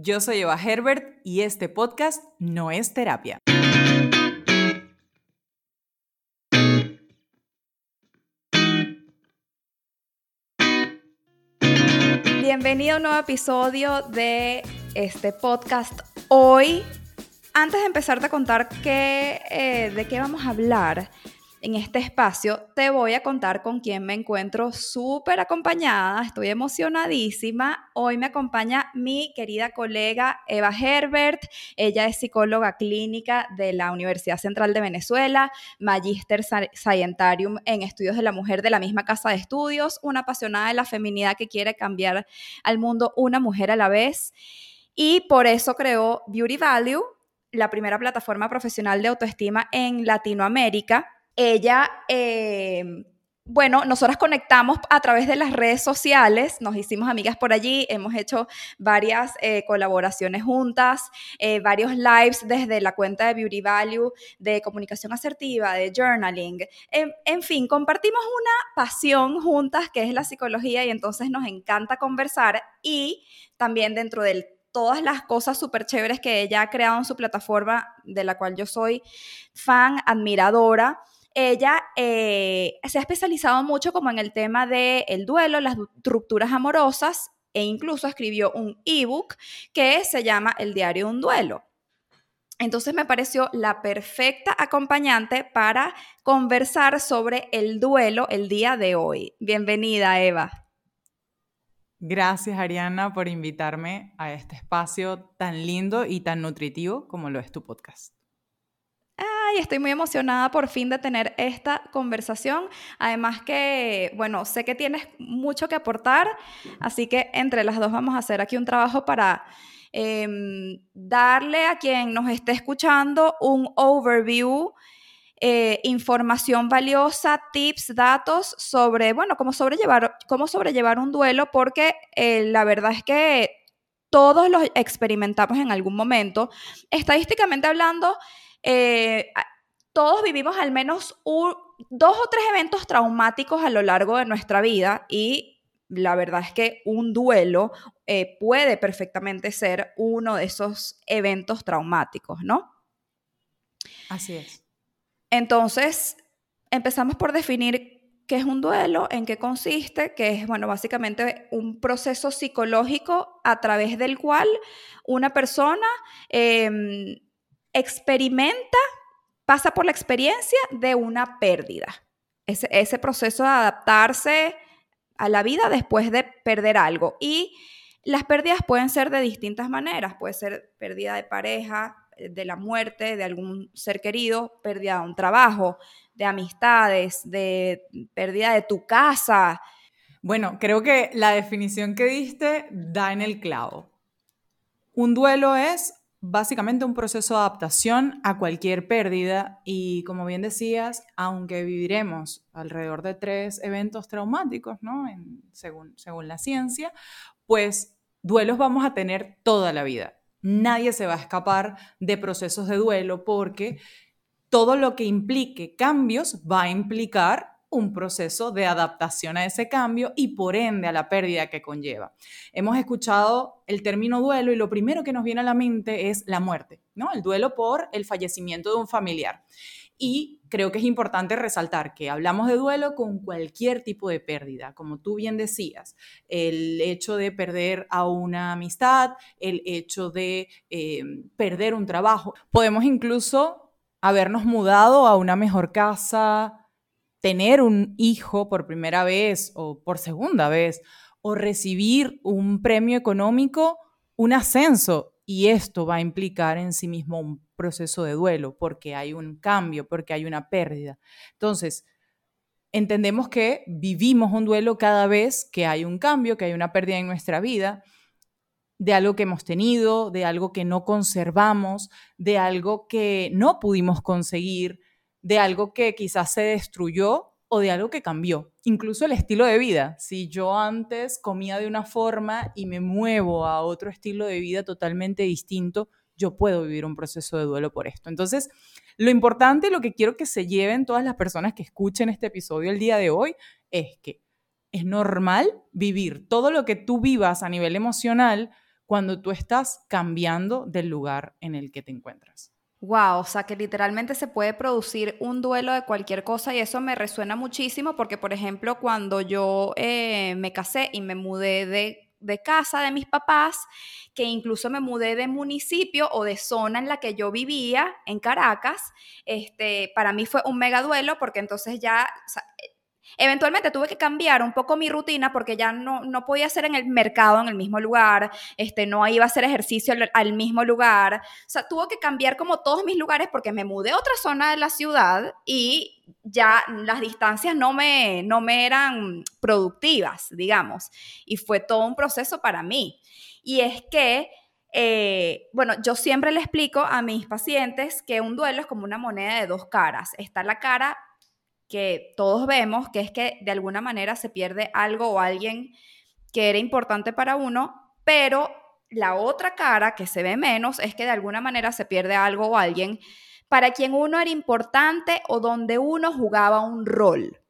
yo soy Eva Herbert y este podcast no es terapia. Bienvenido a un nuevo episodio de este podcast. Hoy, antes de empezarte a contar qué, eh, de qué vamos a hablar, en este espacio te voy a contar con quién me encuentro súper acompañada. Estoy emocionadísima. Hoy me acompaña mi querida colega Eva Herbert. Ella es psicóloga clínica de la Universidad Central de Venezuela, Magister Scientarium en Estudios de la Mujer de la misma casa de estudios, una apasionada de la feminidad que quiere cambiar al mundo una mujer a la vez. Y por eso creó Beauty Value, la primera plataforma profesional de autoestima en Latinoamérica ella, eh, bueno, nosotras conectamos a través de las redes sociales, nos hicimos amigas por allí, hemos hecho varias eh, colaboraciones juntas, eh, varios lives desde la cuenta de Beauty Value, de comunicación asertiva, de journaling, en, fin, compartimos una pasión juntas que es la psicología y entonces nos encanta conversar y también dentro del todas las cosas súper chéveres que ella ha creado en su plataforma, de la cual yo soy fan, admiradora ella eh, se ha especializado mucho como en el tema del el duelo, las rupturas amorosas e incluso escribió un ebook que se llama El diario de un duelo. Entonces me pareció la perfecta acompañante para conversar sobre el duelo el día de hoy. Bienvenida, Eva. Gracias, Ariana, por invitarme a este espacio tan lindo y tan nutritivo como lo es tu podcast y estoy muy emocionada por fin de tener esta conversación. Además que, bueno, sé que tienes mucho que aportar, así que entre las dos vamos a hacer aquí un trabajo para em, darle a quien nos esté escuchando un overview. Eh, información valiosa, tips, datos sobre, bueno, cómo sobrellevar, cómo sobrellevar un duelo, porque eh, la verdad es que todos los experimentamos en algún momento. Estadísticamente hablando, eh, todos vivimos al menos dos o tres eventos traumáticos a lo largo de nuestra vida y la verdad es que un duelo eh, puede perfectamente ser uno de esos eventos traumáticos, ¿no? Así es. Entonces, empezamos por definir qué es un duelo, en qué consiste, que es, bueno, básicamente un proceso psicológico a través del cual una persona em, experimenta, pasa por la experiencia de una pérdida. Ese, proceso de adaptarse a la vida después de perder algo. Y las pérdidas pueden ser de distintas maneras. Puede ser pérdida de pareja, de la muerte de algún ser querido, pérdida de un trabajo, de amistades, de pérdida de tu casa. Bueno, creo que la definición que diste da en el clavo. Un duelo es básicamente un proceso de adaptación a cualquier pérdida y como bien decías, aunque viviremos alrededor de tres eventos traumáticos, ¿no? según, según la ciencia, pues duelos vamos a tener toda la vida. Nadie se va a escapar de procesos de duelo porque todo lo que implique cambios va a implicar un proceso de adaptación a ese cambio y por ende a la pérdida que conlleva. Hemos escuchado el término duelo y lo primero que nos viene a la mente es la muerte, ¿no? El duelo por el fallecimiento de un familiar. Y creo que es importante resaltar que hablamos de duelo con cualquier tipo de pérdida, como tú bien decías, el hecho de perder a una amistad, el hecho de eh, perder un trabajo. Podemos incluso habernos mudado a una mejor casa, tener un hijo por primera vez o por segunda vez, o recibir un premio económico, un ascenso. Y esto va a implicar en sí mismo un proceso de duelo, porque hay un cambio, porque hay una pérdida. Entonces, entendemos que vivimos un duelo cada vez que hay un cambio, que hay una pérdida en nuestra vida, de algo que hemos tenido, de algo que no conservamos, de algo que no pudimos conseguir, de algo que quizás se destruyó o de algo que cambió. Incluso el estilo de vida. Si yo antes comía de una forma y me muevo a otro estilo de vida totalmente distinto, yo puedo vivir un proceso de duelo por esto. Entonces, lo importante, lo que quiero que se lleven todas las personas que escuchen este episodio el día de hoy, es que es normal vivir todo lo que tú vivas a nivel emocional cuando tú estás cambiando del lugar en el que te encuentras. Wow, o sea que literalmente se puede producir un duelo de cualquier cosa y eso me resuena muchísimo porque, por ejemplo, cuando yo eh, me casé y me mudé de de casa de mis papás, que incluso me mudé de municipio o de zona en la que yo vivía, en Caracas, este, para mí fue un mega duelo porque entonces ya, Eventualmente tuve que cambiar un poco mi rutina porque ya no, no podía hacer en el mercado en el mismo lugar, este, no iba a hacer ejercicio al, mismo lugar. O sea, tuve que cambiar como todos mis lugares porque me mudé a otra zona de la ciudad y ya las distancias no me, no me eran productivas, digamos. Y fue todo un proceso para mí. Y es que eh, bueno, yo siempre le explico a mis pacientes que un duelo es como una moneda de dos caras. Está la cara que todos vemos, que es que de alguna manera se pierde algo o alguien que era importante para uno, pero la otra cara que se ve menos es que de alguna manera se pierde algo o alguien para quien uno era importante o donde uno jugaba un rol.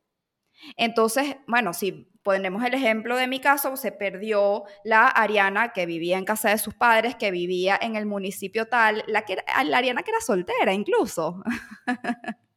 Entonces, bueno, si ponemos el ejemplo de mi caso, se perdió la Ariana que vivía en casa de sus padres, que vivía en el municipio tal, la, que, Ariana que era soltera incluso.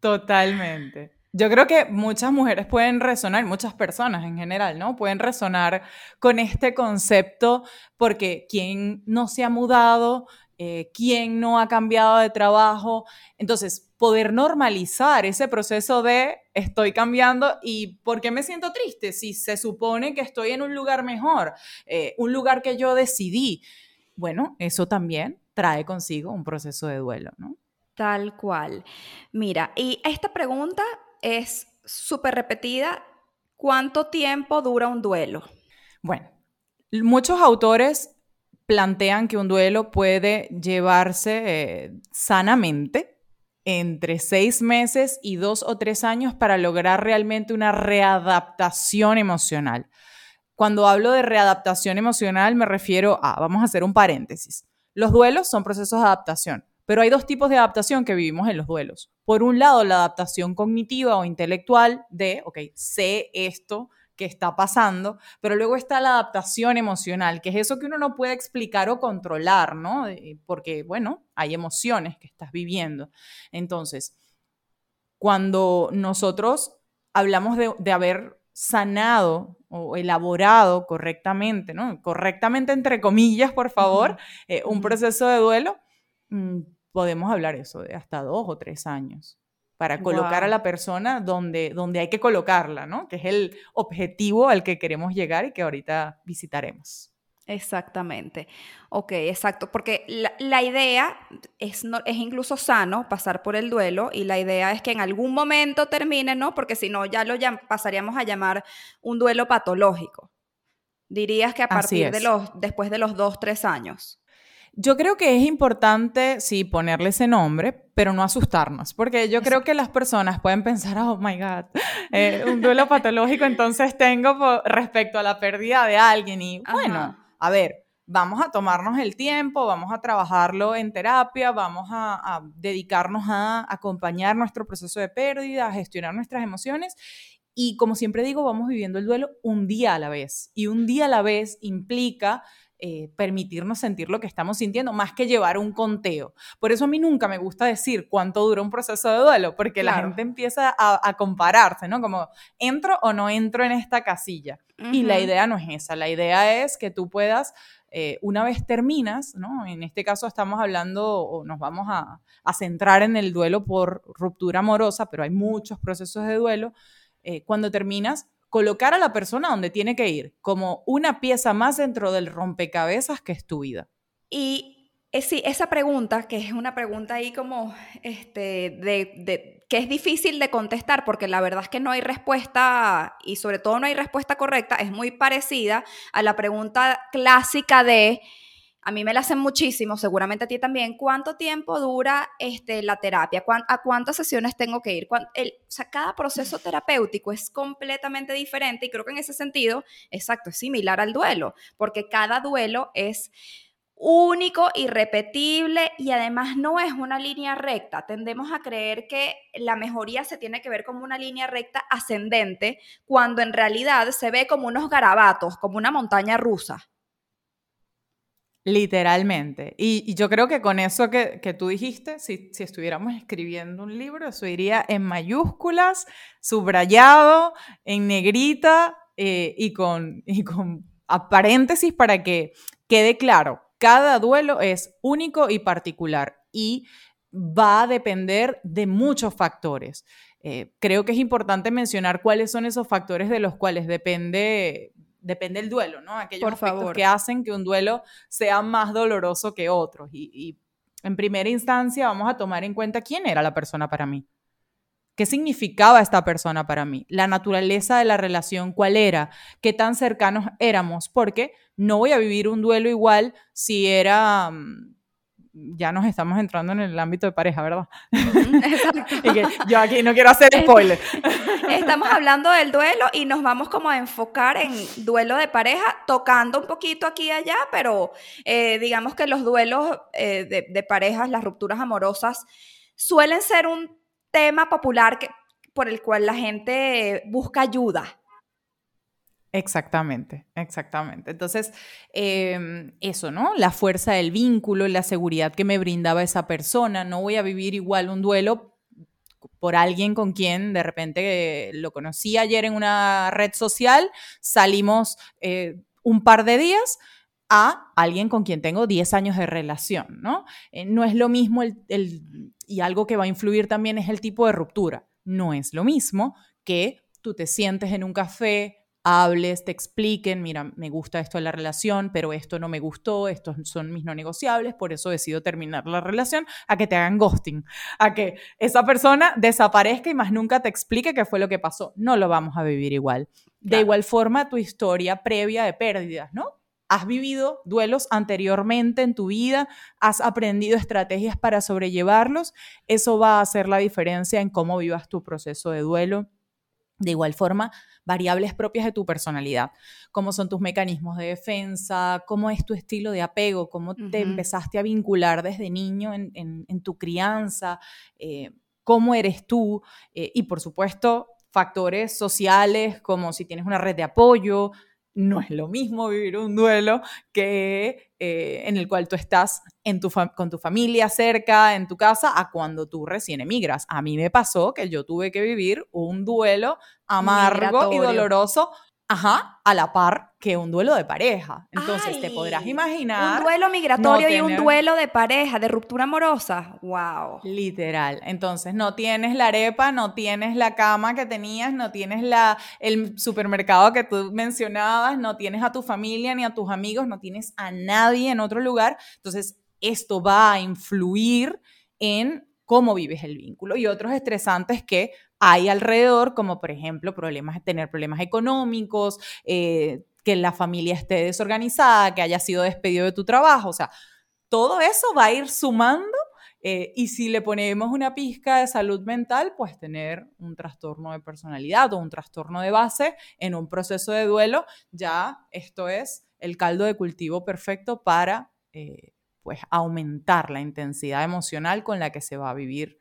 Totalmente. Yo creo que muchas mujeres pueden resonar, muchas personas en general, ¿no? Pueden resonar con este concepto porque quien no se ha mudado, eh, quien no ha cambiado de trabajo, entonces poder normalizar ese proceso de estoy cambiando y ¿por qué me siento triste? Si se supone que estoy en un lugar mejor, eh, un lugar que yo decidí. Bueno, eso también trae consigo un proceso de duelo, ¿no? Tal cual. Mira, y esta pregunta es súper repetida. ¿Cuánto tiempo dura un duelo? Bueno, muchos autores plantean que un duelo puede llevarse eh, sanamente entre seis meses y dos o tres años para lograr realmente una readaptación emocional. Cuando hablo de readaptación emocional me refiero a, vamos a hacer un paréntesis, los duelos son procesos de adaptación. Pero hay dos tipos de adaptación que vivimos en los duelos. Por un lado, la adaptación cognitiva o intelectual de, ok, sé esto que está pasando, pero luego está la adaptación emocional, que es eso que uno no puede explicar o controlar, ¿no? Porque, bueno, hay emociones que estás viviendo. Entonces, cuando nosotros hablamos de, haber sanado o elaborado correctamente, ¿no? Correctamente entre comillas, por favor, eh, un proceso de duelo, mm, podemos hablar eso de hasta dos o tres años para colocar a la persona donde, donde hay que colocarla, ¿no? Que es el objetivo al que queremos llegar y que ahorita visitaremos. Exactamente. Ok, exacto. Porque la, idea es, no, es incluso sano pasar por el duelo y la idea es que en algún momento termine, ¿no? Porque si no, ya lo pasaríamos a llamar un duelo patológico. Dirías que a partir de los, después de los dos, tres años. Yo creo que es importante, sí, ponerle ese nombre, pero no asustarnos, porque yo creo que las personas pueden pensar, oh my God, eh, un duelo patológico entonces tengo respecto a la pérdida de alguien. Y bueno, a ver, vamos a tomarnos el tiempo, vamos a trabajarlo en terapia, vamos a, a dedicarnos a acompañar nuestro proceso de pérdida, a gestionar nuestras emociones y como siempre digo, vamos viviendo el duelo un día a la vez. Y un día a la vez implica eh, permitirnos sentir lo que estamos sintiendo, más que llevar un conteo. Por eso a mí nunca me gusta decir cuánto dura un proceso de duelo, porque la gente empieza a, compararse, ¿no? Como, ¿entro o no entro en esta casilla? Y la idea no es esa, la idea es que tú puedas eh, una vez terminas, ¿no? En este caso estamos hablando o nos vamos a, a, centrar en el duelo por ruptura amorosa, pero hay muchos procesos de duelo. Eh, cuando terminas, colocar a la persona donde tiene que ir, como una pieza más dentro del rompecabezas que es tu vida. Y eh, sí, esa pregunta, que es una pregunta ahí como, este, de, que es difícil de contestar, porque la verdad es que no hay respuesta, y sobre todo no hay respuesta correcta, es muy parecida a la pregunta clásica de a mí me la hacen muchísimo, seguramente a ti también. ¿Cuánto tiempo dura este, la terapia? ¿A cuántas sesiones tengo que ir? El, o sea, cada proceso terapéutico es completamente diferente y creo que en ese sentido, exacto, es similar al duelo, porque cada duelo es único, irrepetible y además no es una línea recta. Tendemos a creer que la mejoría se tiene que ver como una línea recta ascendente, cuando en realidad se ve como unos garabatos, como una montaña rusa. Literalmente. Y, yo creo que con eso que, tú dijiste, si, estuviéramos escribiendo un libro, eso iría en mayúsculas, subrayado, en negrita eh, y, con, y con paréntesis para que quede claro. Cada duelo es único y particular y va a depender de muchos factores. Eh, creo que es importante mencionar cuáles son esos factores de los cuales depende depende el duelo, ¿no? Aquellos Por que hacen que un duelo sea más doloroso que otros. Y, en primera instancia vamos a tomar en cuenta quién era la persona para mí. ¿Qué significaba esta persona para mí? La naturaleza de la relación, ¿cuál era? ¿Qué tan cercanos éramos? Porque no voy a vivir un duelo igual si era mm, ya nos estamos entrando en el ámbito de pareja, ¿verdad? Exacto. y que yo aquí no quiero hacer spoiler. Estamos hablando del duelo y nos vamos como a enfocar en duelo de pareja, tocando un poquito aquí y allá, pero eh, digamos que los duelos eh, de, de, parejas, las rupturas amorosas, suelen ser un tema popular que, por el cual la gente busca ayuda. Exactamente, exactamente. Entonces, em, eso, ¿no? La fuerza del vínculo, la seguridad que me brindaba esa persona. No voy a vivir igual un duelo por alguien con quien de repente lo conocí ayer en una red social, salimos eh, un par de días a alguien con quien tengo 10 años de relación, ¿no? Eh, no es lo mismo el, y algo que va a influir también es el tipo de ruptura. No es lo mismo que tú te sientes en un café hables, te expliquen, mira, me gusta esto de la relación, pero esto no me gustó, estos son mis no negociables, por eso decido terminar la relación, a que te hagan ghosting, a que esa persona desaparezca y más nunca te explique qué fue lo que pasó. No lo vamos a vivir igual. De igual forma, tu historia previa de pérdidas, ¿no? Has vivido duelos anteriormente en tu vida, has aprendido estrategias para sobrellevarlos, eso va a hacer la diferencia en cómo vivas tu proceso de duelo. De igual forma, variables propias de tu personalidad, cómo son tus mecanismos de defensa, cómo es tu estilo de apego, cómo te empezaste a vincular desde niño en, tu crianza, eh, cómo eres tú eh, y por supuesto factores sociales como si tienes una red de apoyo, no es lo mismo vivir un duelo que eh, en el cual tú estás en tu con tu familia cerca, en tu casa, a cuando tú recién emigras. A mí me pasó que yo tuve que vivir un duelo amargo y doloroso Ajá, a la par que un duelo de pareja. Entonces te podrás imaginar. Un duelo migratorio y un duelo de pareja, de ruptura amorosa. ¡Wow! Literal. Entonces no tienes la arepa, no tienes la cama que tenías, no tienes la, el supermercado que tú mencionabas, no tienes a tu familia ni a tus amigos, no tienes a nadie en otro lugar. Entonces esto va a influir en cómo vives el vínculo y otros estresantes que hay alrededor, como por ejemplo problemas, tener problemas económicos, eh, que la familia esté desorganizada, que haya sido despedido de tu trabajo, o sea, todo eso va a ir sumando eh, y si le ponemos una pizca de salud mental, pues tener un trastorno de personalidad o un trastorno de base en un proceso de duelo, ya esto es el caldo de cultivo perfecto para eh, pues aumentar la intensidad emocional con la que se va a vivir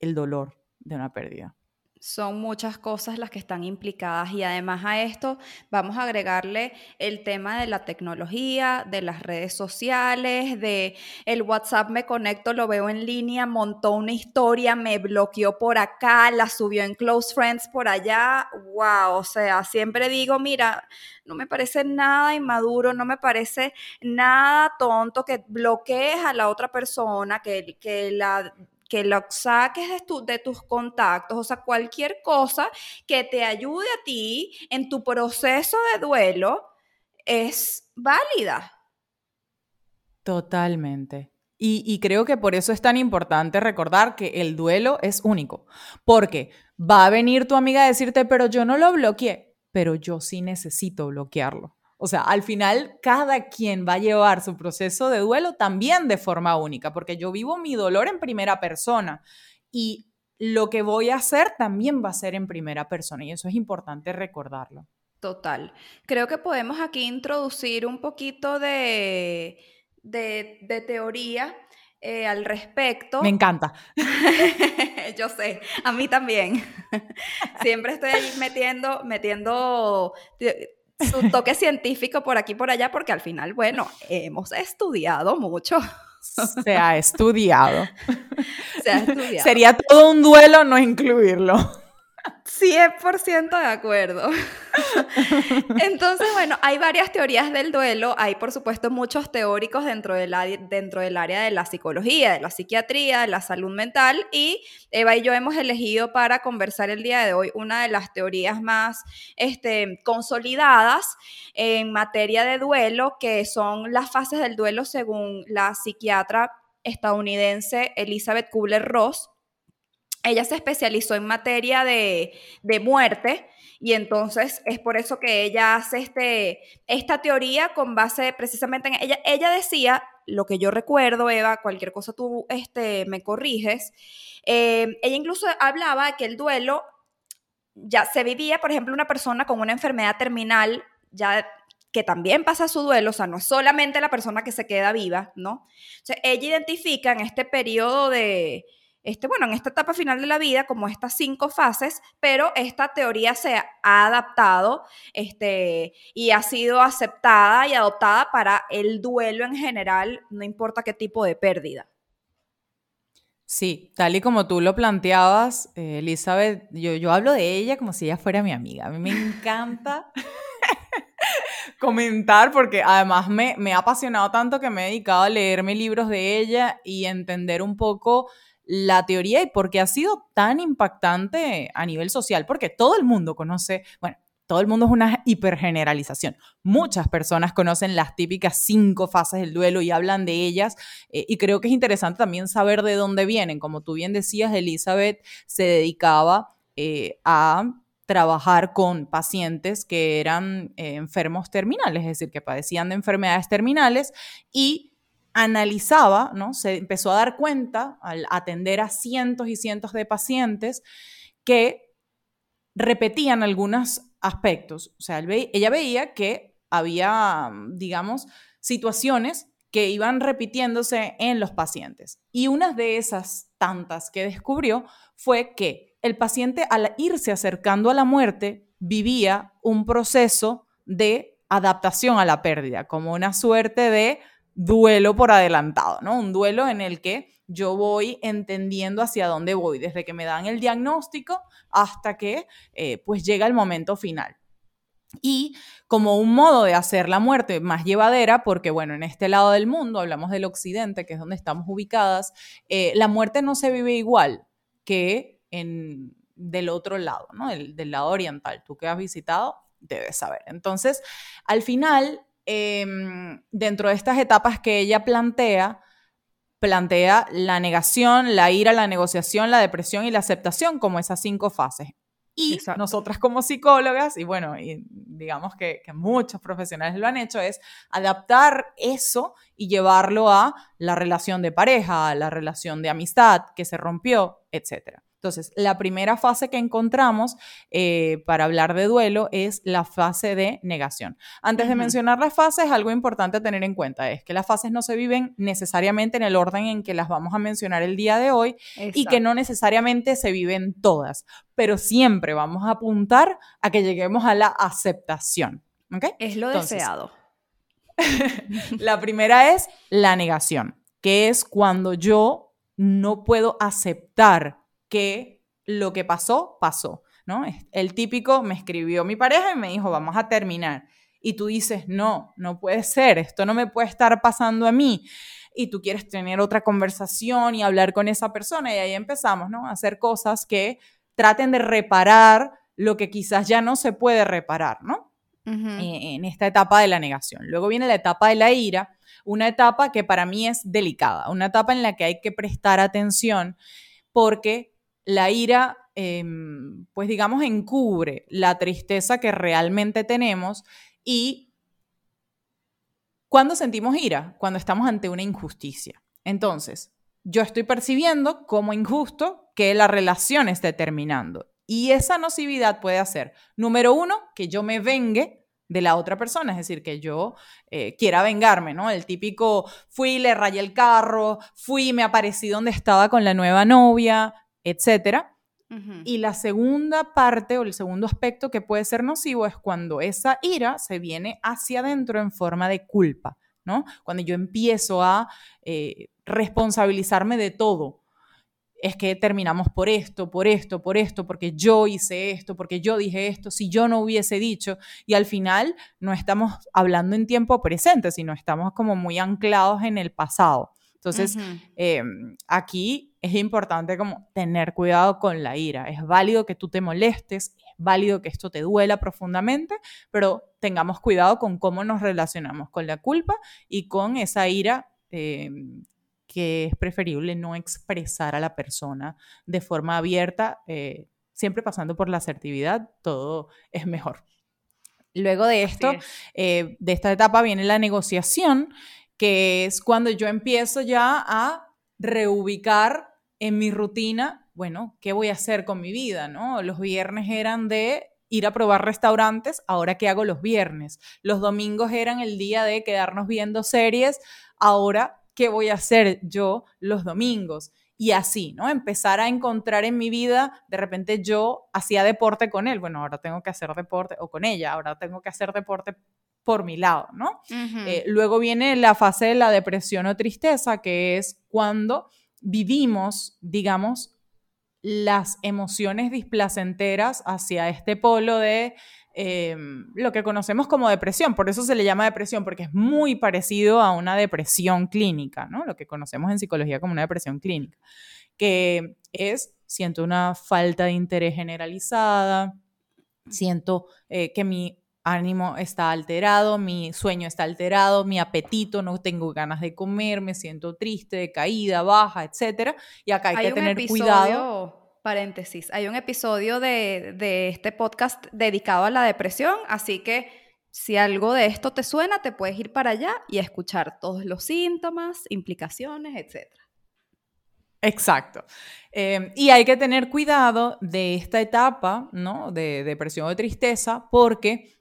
el dolor de una pérdida. Son muchas cosas las que están implicadas y además a esto vamos a agregarle el tema de la tecnología, de las redes sociales, de el WhatsApp me conecto, lo veo en línea, montó una historia, me bloqueó por acá, la subió en Close Friends por allá. Wow, o sea, siempre digo, mira, no me parece nada inmaduro, no me parece nada tonto que bloquees a la otra persona, que, que la que lo saques de, de tus contactos, o sea, cualquier cosa que te ayude a ti en tu proceso de duelo es válida. Totalmente. Y, y, creo que por eso es tan importante recordar que el duelo es único, porque va a venir tu amiga a decirte, pero yo no lo bloqueé, pero yo sí necesito bloquearlo. O sea, al final cada quien va a llevar su proceso de duelo también de forma única, porque yo vivo mi dolor en primera persona y lo que voy a hacer también va a ser en primera persona y eso es importante recordarlo. Total. Creo que podemos aquí introducir un poquito de, de, teoría eh, al respecto. Me encanta. Yo sé, a mí también. Siempre estoy ahí metiendo, metiendo su toque científico por aquí y por allá, porque al final, bueno, hemos estudiado mucho. Se ha estudiado. Se ha estudiado. Sería todo un duelo no incluirlo. 100% de acuerdo. Entonces, bueno, hay varias teorías del duelo. Hay, por supuesto, muchos teóricos dentro del, dentro del área de la psicología, de la psiquiatría, de la salud mental. Y Eva y yo hemos elegido para conversar el día de hoy una de las teorías más este, consolidadas en materia de duelo, que son las fases del duelo según la psiquiatra estadounidense Elizabeth Kubler-Ross ella se especializó en materia de, muerte y entonces es por eso que ella hace este, esta teoría con base precisamente en ella. Ella decía, lo que yo recuerdo, Eva, cualquier cosa tú este, me corriges, eh, ella incluso hablaba que el duelo ya se vivía, por ejemplo, una persona con una enfermedad terminal, ya que también pasa su duelo, o sea, no es solamente la persona que se queda viva, ¿no? O ella identifica en este periodo de, este, bueno, en esta etapa final de la vida, como estas cinco fases, pero esta teoría se ha adaptado este, y ha sido aceptada y adoptada para el duelo en general, no importa qué tipo de pérdida. Sí, tal y como tú lo planteabas, eh, Elizabeth, yo, yo hablo de ella como si ella fuera mi amiga. A mí me encanta comentar porque además me, me ha apasionado tanto que me he dedicado a leerme libros de ella y entender un poco la teoría y por qué ha sido tan impactante a nivel social, porque todo el mundo conoce, bueno, todo el mundo es una hipergeneralización. Muchas personas conocen las típicas cinco fases del duelo y hablan de ellas. Eh, y creo que es interesante también saber de dónde vienen. Como tú bien decías, Elizabeth se dedicaba eh, a trabajar con pacientes que eran eh, enfermos terminales, es decir, que padecían de enfermedades terminales y analizaba, ¿no? Se empezó a dar cuenta al atender a cientos y cientos de pacientes que repetían algunos aspectos. O sea, ella veía que había, digamos, situaciones que iban repitiéndose en los pacientes. Y una de esas tantas que descubrió fue que el paciente al irse acercando a la muerte vivía un proceso de adaptación a la pérdida, como una suerte de duelo por adelantado, ¿no? Un duelo en el que yo voy entendiendo hacia dónde voy, desde que me dan el diagnóstico hasta que eh, pues llega el momento final. Y como un modo de hacer la muerte más llevadera, porque bueno, en este lado del mundo, hablamos del occidente, que es donde estamos ubicadas, eh, la muerte no se vive igual que en, del otro lado, ¿no? del lado oriental. Tú que has visitado, debes saber. Entonces, al final, Em, dentro de estas etapas que ella plantea, plantea la negación, la ira, la negociación, la depresión y la aceptación como esas cinco fases. Y nosotras como psicólogas, y bueno, y digamos que, que, muchos profesionales lo han hecho, es adaptar eso y llevarlo a la relación de pareja, a la relación de amistad que se rompió, etc. Entonces, la primera fase que encontramos eh, para hablar de duelo es la fase de negación. Antes de mencionar las fases, algo importante a tener en cuenta es que las fases no se viven necesariamente en el orden en que las vamos a mencionar el día de hoy y que no necesariamente se viven todas, pero siempre vamos a apuntar a que lleguemos a la aceptación. Es lo deseado. la primera es la negación, que es cuando yo no puedo aceptar que lo que pasó, pasó, ¿no? El típico me escribió mi pareja y me dijo, vamos a terminar. Y tú dices, no, no puede ser, esto no me puede estar pasando a mí. Y tú quieres tener otra conversación y hablar con esa persona y ahí empezamos, ¿no? A hacer cosas que traten de reparar lo que quizás ya no se puede reparar, ¿no? En esta etapa de la negación. Luego viene la etapa de la ira, una etapa que para mí es delicada, una etapa en la que hay que prestar atención porque la ira, em, pues digamos, encubre la tristeza que realmente tenemos y cuando sentimos ira, cuando estamos ante una injusticia. Entonces, yo estoy percibiendo como injusto que la relación esté terminando. Y esa nocividad puede hacer, número uno, que yo me vengue de la otra persona, es decir, que yo eh, quiera vengarme, ¿no? El típico, fui, le rayé el carro, fui, me aparecí donde estaba con la nueva novia, etcétera, Y la segunda parte o el segundo aspecto que puede ser nocivo es cuando esa ira se viene hacia adentro en forma de culpa, ¿no? Cuando yo empiezo a eh, responsabilizarme de todo. Es que terminamos por esto, por esto, por esto, porque yo hice esto, porque yo dije esto, si yo no hubiese dicho. Y al final no estamos hablando en tiempo presente, sino estamos como muy anclados en el pasado. Entonces, em, aquí es importante como tener cuidado con la ira. Es válido que tú te molestes, es válido que esto te duela profundamente, pero tengamos cuidado con cómo nos relacionamos con la culpa y con esa ira em, que es preferible no expresar a la persona de forma abierta, eh, siempre pasando por la asertividad, todo es mejor. Luego de esto, eh, de esta etapa viene la negociación, que es cuando yo empiezo ya a reubicar en mi rutina, bueno, ¿qué voy a hacer con mi vida? ¿no? Los viernes eran de ir a probar restaurantes, ahora qué hago los viernes. Los domingos eran el día de quedarnos viendo series, ahora qué voy a hacer yo los domingos. Y así, ¿no? Empezar a encontrar en mi vida, de repente yo hacía deporte con él, bueno, ahora tengo que hacer deporte, o con ella, ahora tengo que hacer deporte por mi lado, ¿no? Eh, luego viene la fase de la depresión o tristeza, que es cuando vivimos, digamos, las emociones displacenteras hacia este polo de em, lo que conocemos como depresión. Por eso se le llama depresión, porque es muy parecido a una depresión clínica, ¿no? Lo que conocemos en psicología como una depresión clínica, que es, siento una falta de interés generalizada, siento eh, que mi ánimo está alterado, mi sueño está alterado, mi apetito, no tengo ganas de comer, me siento triste, caída, baja, etc. Y acá hay, que tener cuidado. Paréntesis, hay un episodio de, de este podcast dedicado a la depresión, así que si algo de esto te suena, te puedes ir para allá y escuchar todos los síntomas, implicaciones, etc. Exacto. Em, y hay que tener cuidado de esta etapa, ¿no? De depresión o de tristeza, porque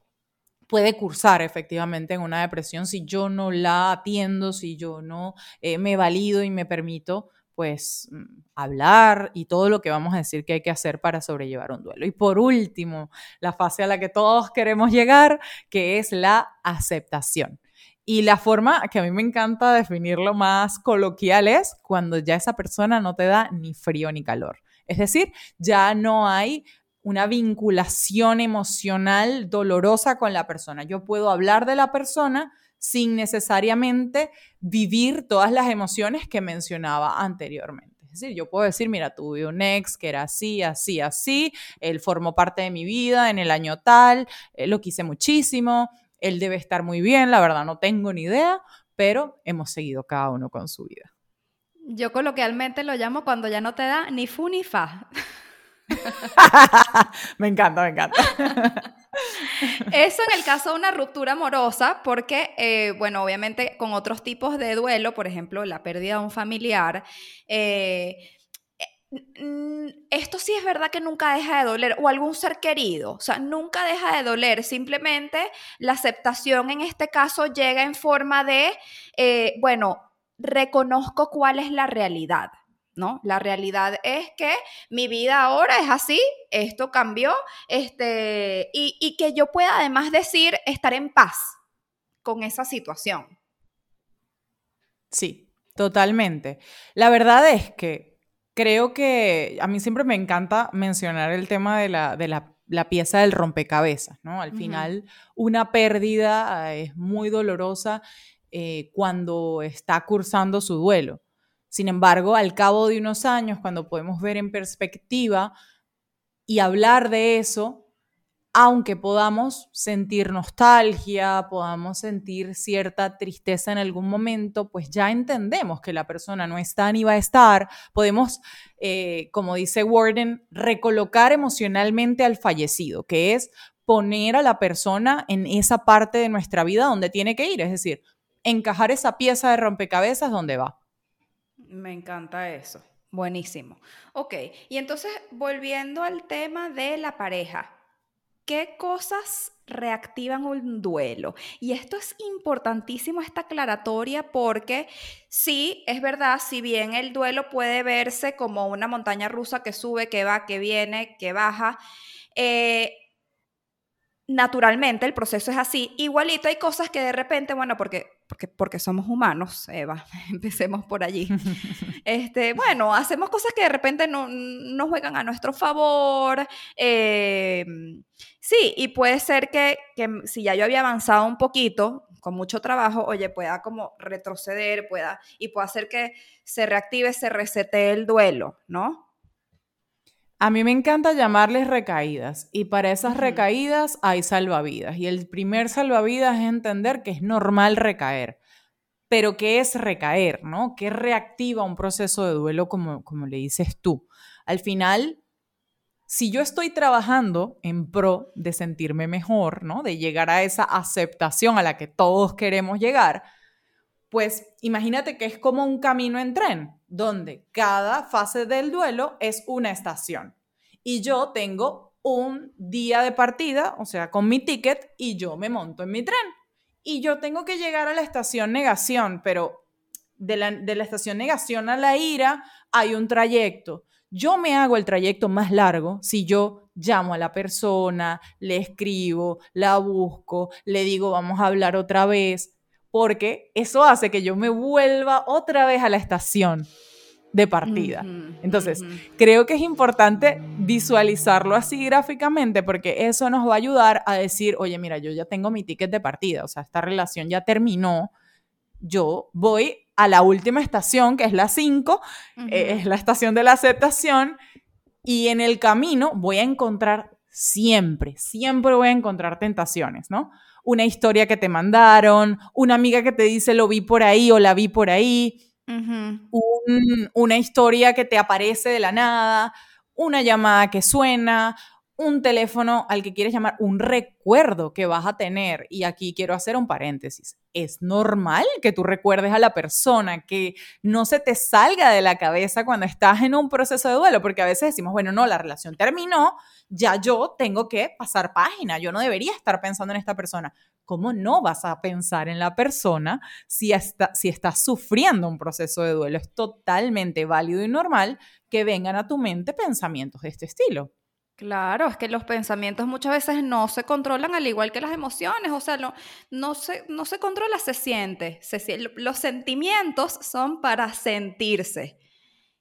puede cursar efectivamente en una depresión si yo no la atiendo, si yo no eh, me valido y me permito pues mm, hablar y todo lo que vamos a decir que hay que hacer para sobrellevar un duelo. Y por último, la fase a la que todos queremos llegar, que es la aceptación. Y la forma que a mí me encanta definirlo más coloquial es cuando ya esa persona no te da ni frío ni calor. Es decir, ya no hay una vinculación emocional dolorosa con la persona. Yo puedo hablar de la persona sin necesariamente vivir todas las emociones que mencionaba anteriormente. Es decir, yo puedo decir, mira, tuve un ex que era así, así, así, él formó parte de mi vida en el año tal, eh, lo quise muchísimo, él debe estar muy bien, la verdad no tengo ni idea, pero hemos seguido cada uno con su vida. Yo coloquialmente lo llamo cuando ya no te da ni fu ni fa. me encanta, me encanta. Eso en el caso de una ruptura amorosa, porque, eh, bueno, obviamente con otros tipos de duelo, por ejemplo, la pérdida de un familiar, eh, esto sí es verdad que nunca deja de doler, o algún ser querido, o sea, nunca deja de doler, simplemente la aceptación en este caso llega en forma de, eh, bueno, reconozco cuál es la realidad. ¿No? La realidad es que mi vida ahora es así, esto cambió, este, y, que yo pueda además decir estar en paz con esa situación. Sí, totalmente. La verdad es que creo que a mí siempre me encanta mencionar el tema de la, de la, pieza del rompecabezas, ¿no? Al final, una pérdida eh, es muy dolorosa eh, cuando está cursando su duelo. Sin embargo, al cabo de unos años, cuando podemos ver en perspectiva y hablar de eso, aunque podamos sentir nostalgia, podamos sentir cierta tristeza en algún momento, pues ya entendemos que la persona no está ni va a estar. Podemos, eh, como dice Warden, recolocar emocionalmente al fallecido, que es poner a la persona en esa parte de nuestra vida donde tiene que ir, es decir, encajar esa pieza de rompecabezas donde va. Me encanta eso. Buenísimo. Ok, y entonces volviendo al tema de la pareja. ¿qué cosas reactivan un duelo? Y esto es importantísimo, esta aclaratoria, porque sí, es verdad, si bien el duelo puede verse como una montaña rusa que sube, que va, que viene, que baja, eh, naturalmente el proceso es así. Igualito hay cosas que de repente, bueno, porque, porque, porque somos humanos, Eva, empecemos por allí. Este, bueno, hacemos cosas que de repente no, no juegan a nuestro favor. Em, sí, y puede ser que, que si ya yo había avanzado un poquito, con mucho trabajo, oye, pueda como retroceder, pueda, y pueda hacer que se reactive, se resete el duelo, ¿no? A mí me encanta llamarles recaídas y para esas recaídas hay salvavidas y el primer salvavidas es entender que es normal recaer, pero ¿qué es recaer? ¿no? ¿Qué reactiva un proceso de duelo como, como le dices tú? Al final, si yo estoy trabajando en pro de sentirme mejor, ¿no? de llegar a esa aceptación a la que todos queremos llegar, pues imagínate que es como un camino en tren, donde cada fase del duelo es una estación. Y yo tengo un día de partida, o sea, con mi ticket, y yo me monto en mi tren. Y yo tengo que llegar a la estación negación, pero de la, de la estación negación a la ira hay un trayecto. Yo me hago el trayecto más largo si yo llamo a la persona, le escribo, la busco, le digo vamos a hablar otra vez, porque eso hace que yo me vuelva otra vez a la estación de partida. Entonces, creo que es importante visualizarlo así gráficamente porque eso nos va a ayudar a decir, oye, mira, yo ya tengo mi ticket de partida, o sea, esta relación ya terminó, yo voy a la última estación, que es la 5, eh, es la estación de la aceptación, y en el camino voy a encontrar siempre, siempre voy a encontrar tentaciones, ¿no? Una historia que te mandaron, una amiga que te dice lo vi por ahí o la vi por ahí, una historia que te aparece de la nada, una llamada que suena, un teléfono al que quieres llamar, un recuerdo que vas a tener. Y aquí quiero hacer un paréntesis. Es normal que tú recuerdes a la persona, que no se te salga de la cabeza cuando estás en un proceso de duelo, porque a veces decimos, bueno, no, la relación terminó, ya yo tengo que pasar página, yo no debería estar pensando en esta persona. ¿Cómo no vas a pensar en la persona si, está, si estás sufriendo un proceso de duelo? Es totalmente válido y normal que vengan a tu mente pensamientos de este estilo. Claro, es que los pensamientos muchas veces no se controlan al igual que las emociones, o sea, no, no, se, no se controla, se siente. los sentimientos son para sentirse.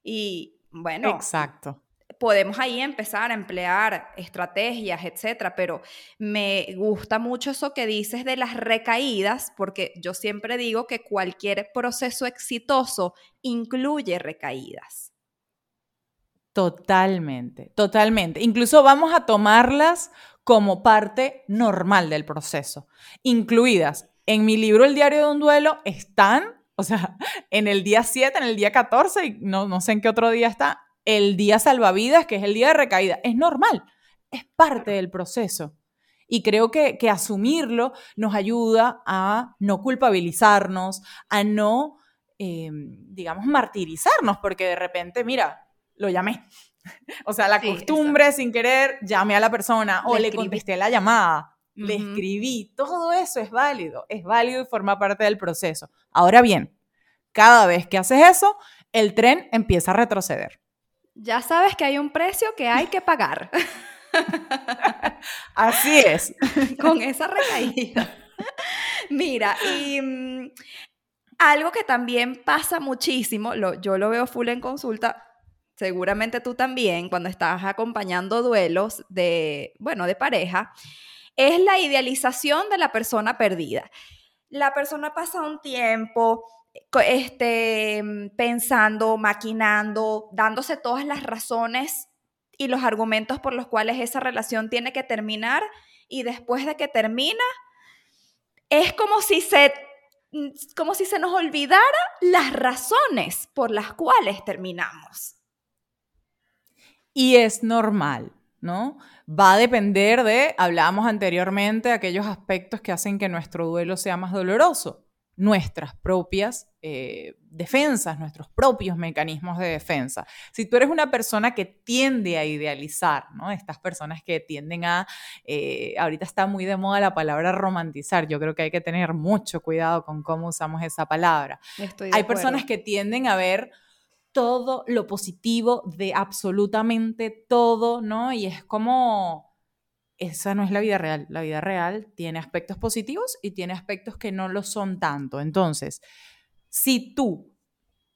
Y bueno, exacto. Podemos ahí empezar a emplear estrategias, etcétera, pero me gusta mucho eso que dices de las recaídas, porque yo siempre digo que cualquier proceso exitoso incluye recaídas. Totalmente, totalmente. Incluso vamos a tomarlas como parte normal del proceso, incluidas en mi libro El diario de un duelo, están, o sea, en el día 7, en el día 14, y no, no sé en qué otro día está, el día salvavidas, que es el día de recaída. Es normal, es parte del proceso. Y creo que, que asumirlo nos ayuda a no culpabilizarnos, a no, eh, digamos, martirizarnos, porque de repente, mira, lo llamé. O sea, la costumbre sin querer, llamé a la persona o le, contesté la llamada, le escribí, todo eso es válido, es válido y forma parte del proceso. Ahora bien, cada vez que haces eso, el tren empieza a retroceder. Ya sabes que hay un precio que hay que pagar. Así es. Con esa recaída. Mira, y mm, algo que también pasa muchísimo, yo lo veo full en consulta, seguramente tú también, cuando estás acompañando duelos de, bueno, de pareja, es la idealización de la persona perdida. La persona pasa un tiempo este, pensando, maquinando, dándose todas las razones y los argumentos por los cuales esa relación tiene que terminar y después de que termina, es como si se como si se nos olvidara las razones por las cuales terminamos. Y es normal, ¿no? Va a depender de, hablábamos anteriormente, aquellos aspectos que hacen que nuestro duelo sea más doloroso. Nuestras propias eh, defensas, nuestros propios mecanismos de defensa. Si tú eres una persona que tiende a idealizar, ¿no? Estas personas que tienden a, eh, ahorita está muy de moda la palabra romantizar, yo creo que hay que tener mucho cuidado con cómo usamos esa palabra. hay personas que tienden a ver todo lo positivo de absolutamente todo, ¿no? Y es como esa no es la vida real. La vida real tiene aspectos positivos y tiene aspectos que no lo son tanto. Entonces, si tú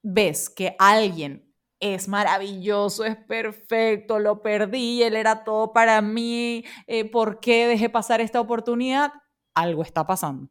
ves que alguien es maravilloso, es perfecto, lo perdí, él era todo para mí, eh, ¿por qué dejé pasar esta oportunidad? Algo está pasando.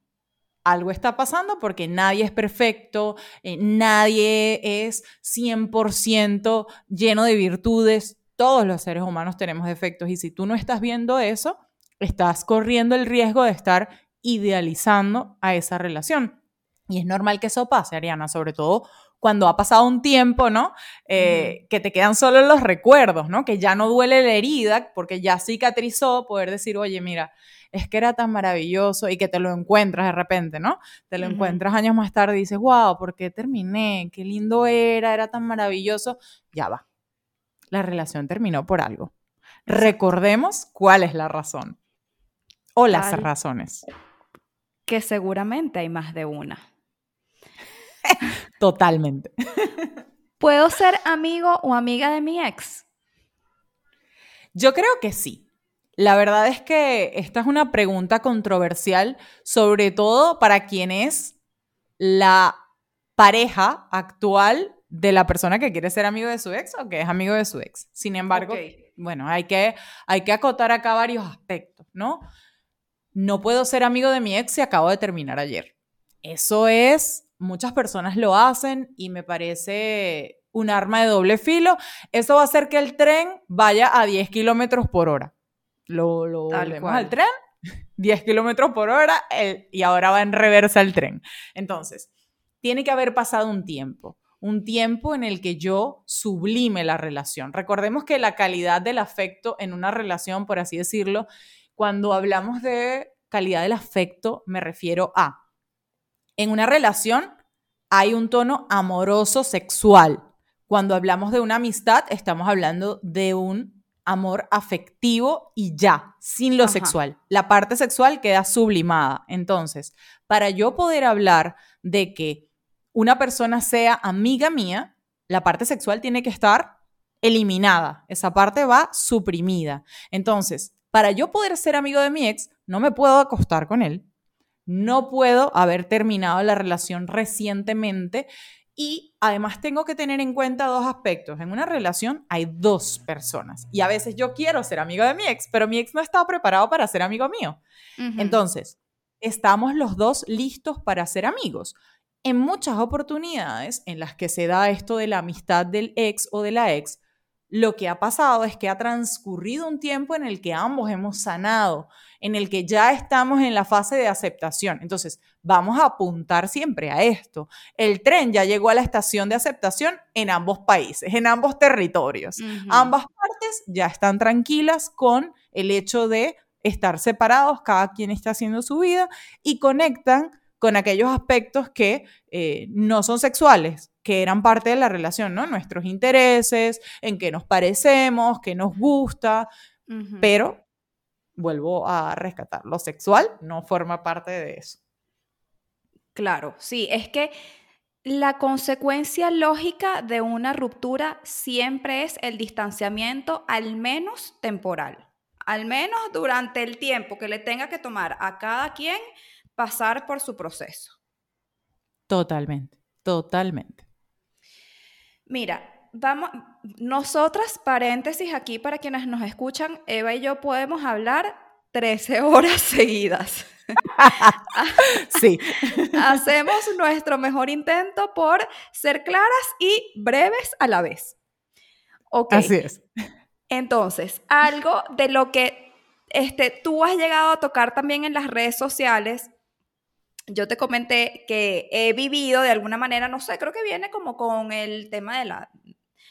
Algo está pasando porque nadie es perfecto, eh, nadie es 100% lleno de virtudes, todos los seres humanos tenemos defectos y si tú no estás viendo eso, estás corriendo el riesgo de estar idealizando a esa relación. Y es normal que eso pase, Ariana, sobre todo cuando ha pasado un tiempo, ¿no? Eh, que te quedan solo los recuerdos, ¿no? Que ya no duele la herida porque ya cicatrizó, poder decir, oye, mira, es que era tan maravilloso y que te lo encuentras de repente, ¿no? Te lo encuentras años más tarde y dices, wow, ¿por qué terminé? Qué lindo era, era tan maravilloso. Ya va, la relación terminó por algo. Recordemos cuál es la razón o las razones. Que seguramente hay más de una. Totalmente. ¿Puedo ser amigo o amiga de mi ex? Yo creo que sí. La verdad es que esta es una pregunta controversial, sobre todo para quien es la pareja actual de la persona que quiere ser amigo de su ex o que es amigo de su ex. Sin embargo, bueno, hay que, hay que acotar acá varios aspectos, ¿no? No puedo ser amigo de mi ex si acabo de terminar ayer. Eso es, muchas personas lo hacen y me parece un arma de doble filo. Eso va a hacer que el tren vaya a 10 kilómetros por hora. Lo, lo al tren, 10 kilómetros por hora y ahora va en reversa el tren. Entonces, tiene que haber pasado un tiempo un tiempo en el que yo sublime la relación. Recordemos que la calidad del afecto en una relación, por así decirlo, cuando hablamos de calidad del afecto, me refiero a, en una relación hay un tono amoroso sexual. Cuando hablamos de una amistad, estamos hablando de un amor afectivo y ya, sin lo sexual. La parte sexual queda sublimada. Entonces, para yo poder hablar de que una persona sea amiga mía, la parte sexual tiene que estar eliminada. Esa parte va suprimida. Entonces, para yo poder ser amigo de mi ex, no me puedo acostar con él. No puedo haber terminado la relación recientemente. Y además tengo que tener en cuenta dos aspectos. En una relación hay dos personas. Y a veces yo quiero ser amigo de mi ex, pero mi ex no está preparado para ser amigo mío. Entonces, estamos los dos listos para ser amigos en muchas oportunidades en las que se da esto de la amistad del ex o de la ex, lo que ha pasado es que ha transcurrido un tiempo en el que ambos hemos sanado, en el que ya estamos en la fase de aceptación. Entonces, vamos a apuntar siempre a esto. El tren ya llegó a la estación de aceptación en ambos países, en ambos territorios. Ambas partes ya están tranquilas con el hecho de estar separados, cada quien está haciendo su vida y conectan con aquellos aspectos que eh, no son sexuales, que eran parte de la relación, ¿no? Nuestros intereses, en qué nos parecemos, qué nos gusta, pero vuelvo a rescatar, lo sexual no forma parte de eso. Claro, sí, es que la consecuencia lógica de una ruptura siempre es el distanciamiento, al menos temporal, al menos durante el tiempo que le tenga que tomar a cada quien pasar por su proceso. Totalmente, totalmente. Mira, vamos, nosotras, paréntesis aquí para quienes nos escuchan, Eva y yo podemos hablar 13 horas seguidas. sí. Hacemos nuestro mejor intento por ser claras y breves a la vez. Así es. Entonces, algo de lo que este, tú has llegado a tocar también en las redes sociales yo te comenté que he vivido de alguna manera, no sé, creo que viene como con el tema de la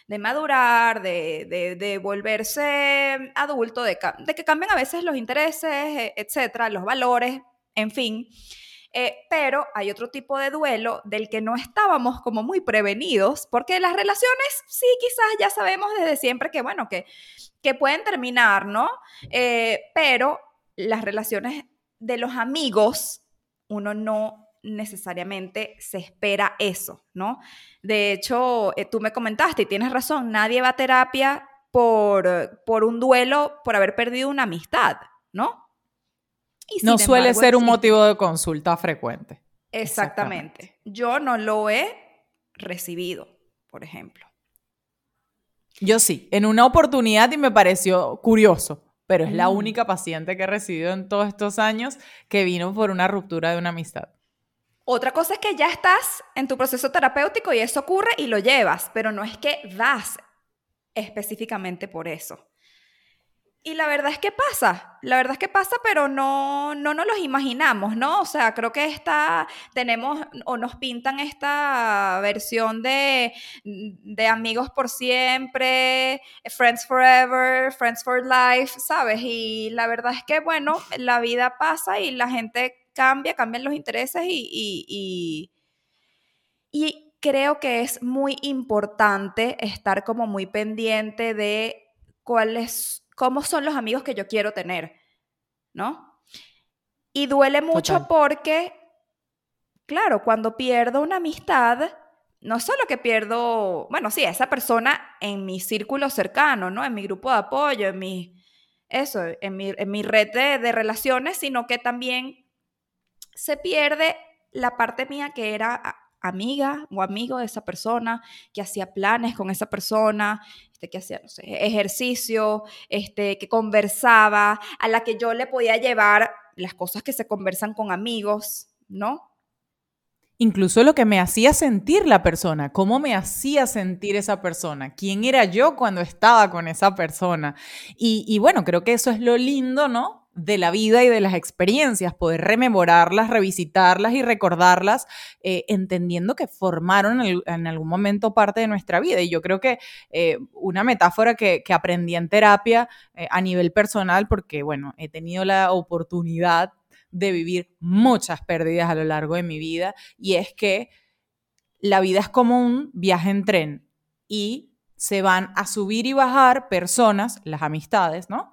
de madurar, de, volverse adulto, de, que cambien a veces los intereses, etcétera, los valores, en fin. Eh, pero hay otro tipo de duelo del que no estábamos como muy prevenidos, porque las relaciones sí quizás ya sabemos desde siempre que, bueno, que, que pueden terminar, ¿no? Eh, pero las relaciones de los amigos, uno no necesariamente se espera eso, ¿no? De hecho, eh, tú me comentaste y tienes razón, nadie va a terapia por, por un duelo, por haber perdido una amistad, ¿no? no suele ser un motivo de consulta frecuente. Exactamente. Yo no lo he recibido, por ejemplo. Yo sí, en una oportunidad y me pareció curioso, pero es la mm. única paciente que he recibido en todos estos años que vino por una ruptura de una amistad. Otra cosa es que ya estás en tu proceso terapéutico y eso ocurre y lo llevas, pero no es que vas específicamente por eso. Y la verdad es que pasa, la verdad es que pasa, pero no, no nos los imaginamos, ¿no? O sea, creo que esta, tenemos o nos pintan esta versión de, de amigos por siempre, friends forever, friends for life, ¿sabes? Y la verdad es que, bueno, la vida pasa y la gente cambia, cambian los intereses y, y, y, creo que es muy importante estar como muy pendiente de cuáles, cómo son los amigos que yo quiero tener, ¿no? Y duele mucho porque, claro, cuando pierdo una amistad, no solo que pierdo, bueno, sí, esa persona en mi círculo cercano, ¿no? En mi grupo de apoyo, en mi, eso, en mi, en mi red de, de relaciones, sino que también se pierde la parte mía que era amiga o amigo de esa persona, que hacía planes con esa persona, este, que hacía, no sé, ejercicio, este, que conversaba, a la que yo le podía llevar las cosas que se conversan con amigos, ¿no? Incluso lo que me hacía sentir la persona, cómo me hacía sentir esa persona, quién era yo cuando estaba con esa persona. Y, y bueno, creo que eso es lo lindo, ¿no? De la vida y de las experiencias, poder rememorarlas, revisitarlas y recordarlas, eh, entendiendo que formaron en, algún momento parte de nuestra vida. Y yo creo que eh, una metáfora que, aprendí en terapia eh, a nivel personal, porque bueno, he tenido la oportunidad de vivir muchas pérdidas a lo largo de mi vida, y es que la vida es como un viaje en tren y se van a subir y bajar personas, las amistades, ¿no?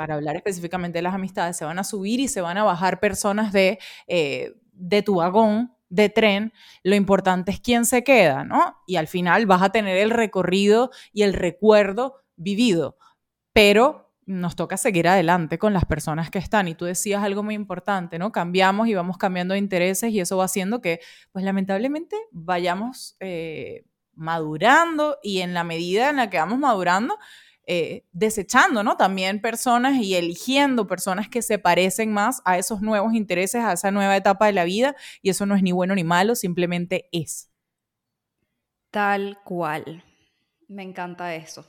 Para hablar específicamente de las amistades, se van a subir y se van a bajar personas de, eh, de tu vagón, de tren, lo importante es quién se queda, ¿no? Y al final vas a tener el recorrido y el recuerdo vivido, pero nos toca seguir adelante con las personas que están. Y tú decías algo muy importante, ¿no? Cambiamos y vamos cambiando intereses y eso va haciendo que, pues lamentablemente, vayamos eh, madurando y en la medida en la que vamos madurando, eh, desechando, ¿no? También personas y eligiendo personas que se parecen más a esos nuevos intereses, a esa nueva etapa de la vida, y eso no es ni bueno ni malo, simplemente es. Tal cual. Me encanta eso.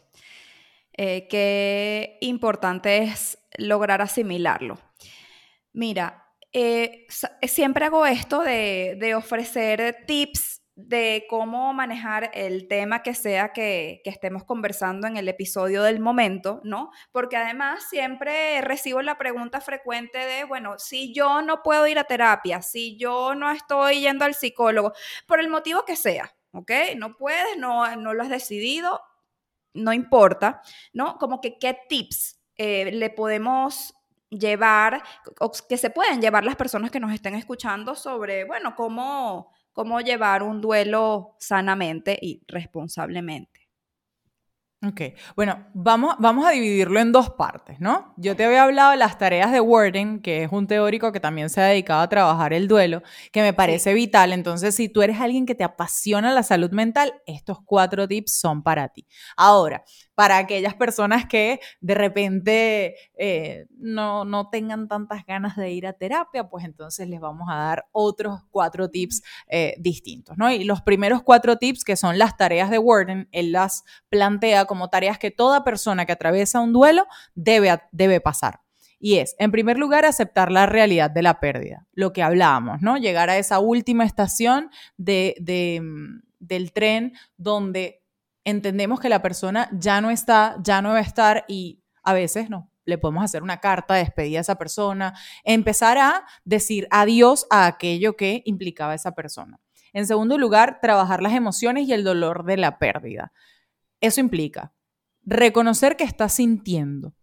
Eh, qué importante es lograr asimilarlo. Mira, eh, siempre hago esto de, de ofrecer tips de cómo manejar el tema que sea que, estemos conversando en el episodio del momento, ¿no? Porque además siempre recibo la pregunta frecuente de, bueno, si yo no puedo ir a terapia, si yo no estoy yendo al psicólogo, por el motivo que sea, ¿ok? No puedes, no, no lo has decidido, no importa, ¿no? Como que qué tips eh, le podemos llevar, o que se pueden llevar las personas que nos estén escuchando sobre, bueno, cómo cómo llevar un duelo sanamente y responsablemente. Ok, bueno, vamos, vamos a dividirlo en dos partes, ¿no? Yo te había hablado de las tareas de Worden, que es un teórico que también se ha dedicado a trabajar el duelo, que me parece vital. Entonces, si tú eres alguien que te apasiona la salud mental, estos cuatro tips son para ti. Ahora, para aquellas personas que de repente eh, no, no tengan tantas ganas de ir a terapia, pues entonces les vamos a dar otros cuatro tips eh, distintos, ¿no? Y los primeros cuatro tips, que son las tareas de Worden, él las plantea como tareas que toda persona que atraviesa un duelo debe, debe pasar. Y es, en primer lugar, aceptar la realidad de la pérdida, lo que hablábamos, ¿no? Llegar a esa última estación de, de, mm, del tren donde entendemos que la persona ya no está, ya no va a estar y a veces nos le podemos hacer una carta de despedida a esa persona, empezar a decir adiós a aquello que implicaba esa persona. En segundo lugar, trabajar las emociones y el dolor de la pérdida. Eso implica reconocer que estás sintiendo.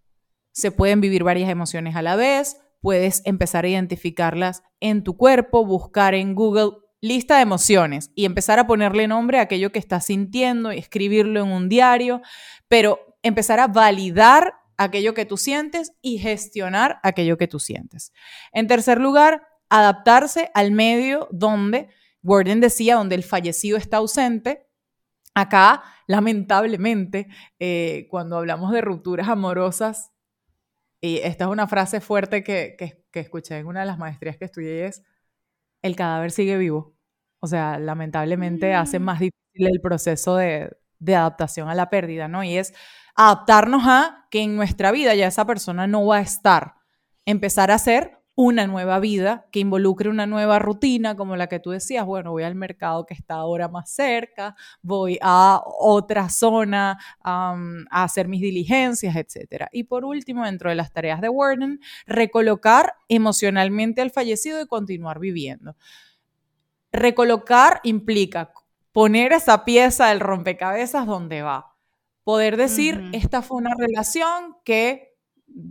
Se pueden vivir varias emociones a la vez, puedes empezar a identificarlas en tu cuerpo, buscar en Google lista de emociones y empezar a ponerle nombre a aquello que estás sintiendo y escribirlo en un diario, pero empezar a validar aquello que tú sientes y gestionar aquello que tú sientes. En tercer lugar, adaptarse al medio donde, Worden decía, donde el fallecido está ausente. Acá, lamentablemente, eh, cuando hablamos de rupturas amorosas, y esta es una frase fuerte que, que escuché en una de las maestrías que estudié, es, el cadáver sigue vivo. O sea, lamentablemente hace mm. más difícil el proceso de, adaptación a la pérdida, ¿no? Y es adaptarnos a que en nuestra vida ya esa persona no va a estar. Empezar a hacer una nueva vida que involucre una nueva rutina, como la que tú decías, bueno, voy al mercado que está ahora más cerca, voy a otra zona a hacer mis diligencias, etc. Y por último, dentro de las tareas de Warden, recolocar emocionalmente al fallecido y continuar viviendo. Recolocar implica poner esa pieza del rompecabezas donde va. Poder decir, esta fue una relación que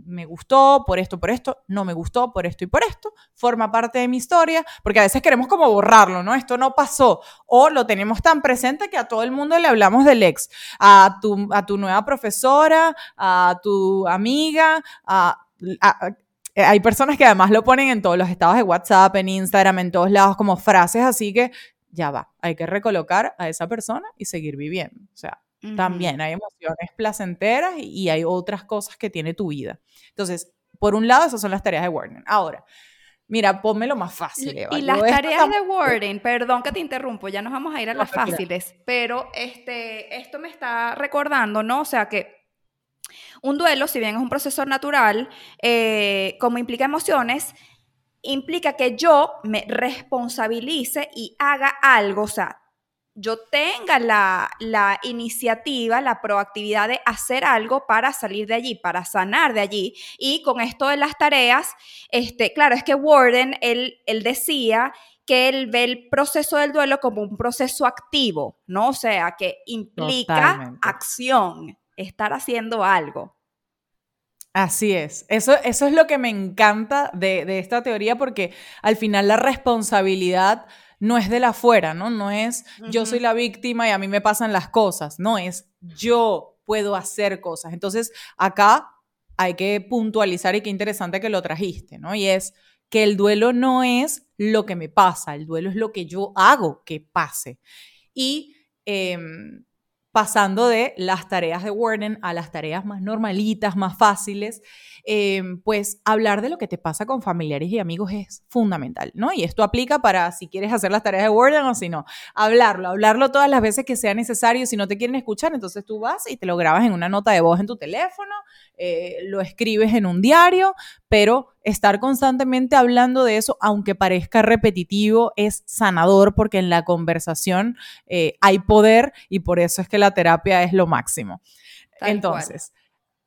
me gustó por esto, por esto, no me gustó por esto y por esto, forma parte de mi historia, porque a veces queremos como borrarlo, ¿no? Esto no pasó, o lo tenemos tan presente que a todo el mundo le hablamos del ex, a tu, a tu nueva profesora, a tu amiga, a hay personas que además lo ponen en todos los estados de WhatsApp, en Instagram, en todos lados como frases, así que ya va, hay que recolocar a esa persona y seguir viviendo. O sea, también hay emociones placenteras y, hay otras cosas que tiene tu vida. Entonces, por un lado, esas son las tareas de Warden. Ahora, Mira, lo más fácil. Y las tareas de Warden, perdón que te interrumpo, ya nos vamos a ir a las fáciles, pero este, esto me está recordando, ¿no? O sea que un duelo, si bien es un proceso natural, eh, como implica emociones, implica que yo me responsabilice y haga algo, o sea, yo tenga la, iniciativa, la proactividad de hacer algo para salir de allí, para sanar de allí. Y con esto de las tareas, este, claro, es que Warden, él, él decía que él ve el proceso del duelo como un proceso activo, ¿no? O sea, que implica acción estar haciendo algo. Así es. Eso, eso es lo que me encanta de, esta teoría porque al final la responsabilidad no es de la afuera, ¿no? No es yo soy la víctima y a mí me pasan las cosas, no, es yo puedo hacer cosas. Entonces, acá hay que puntualizar y qué interesante que lo trajiste, ¿no? Y es que el duelo no es lo que me pasa, el duelo es lo que yo hago que pase. Y em, pasando de las tareas de Warden a las tareas más normalitas, más fáciles, em, pues hablar de lo que te pasa con familiares y amigos es fundamental, ¿no? Y esto aplica para si quieres hacer las tareas de Warden o si no. Hablarlo, hablarlo todas las veces que sea necesario. Si no te quieren escuchar, entonces tú vas y te lo grabas en una nota de voz en tu teléfono, eh, lo escribes en un diario, pero estar constantemente hablando de eso, aunque parezca repetitivo, es sanador porque en la conversación eh, hay poder y por eso es que la terapia es lo máximo. Entonces,